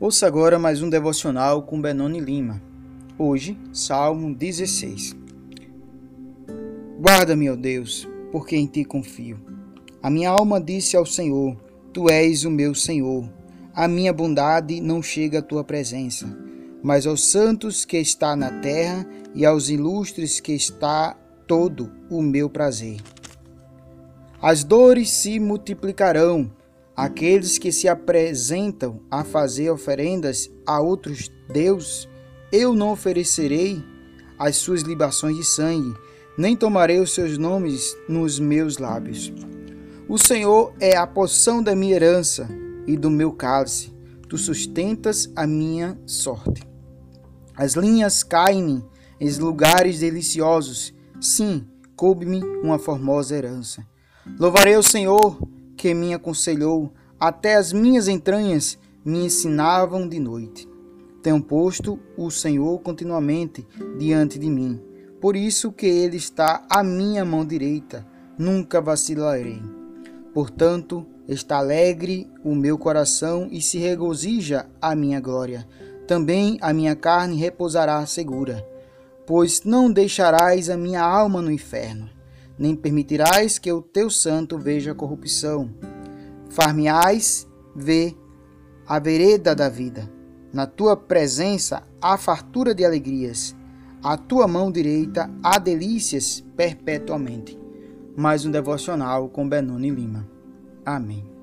Ouça agora mais um devocional com Benoni Lima. Hoje, Salmo 16. Guarda-me, ó Deus, porque em ti confio. A minha alma disse ao Senhor: Tu és o meu Senhor. A minha bondade não chega à tua presença, mas aos santos que está na terra e aos ilustres que está todo o meu prazer. As dores se multiplicarão Aqueles que se apresentam a fazer oferendas a outros deuses, eu não oferecerei as suas libações de sangue, nem tomarei os seus nomes nos meus lábios. O Senhor é a porção da minha herança e do meu cálice. Tu sustentas a minha sorte. As linhas caem em lugares deliciosos. Sim, coube-me uma formosa herança. Louvarei o Senhor que me aconselhou, até as minhas entranhas me ensinavam de noite. Tenho posto o Senhor continuamente diante de mim, por isso que ele está à minha mão direita, nunca vacilarei. Portanto, está alegre o meu coração e se regozija a minha glória. Também a minha carne repousará segura, pois não deixarás a minha alma no inferno nem permitirás que o teu santo veja corrupção. Far-me-ás ver a vereda da vida. Na tua presença há fartura de alegrias. A tua mão direita há delícias perpetuamente. Mais um devocional com Benoni Lima. Amém.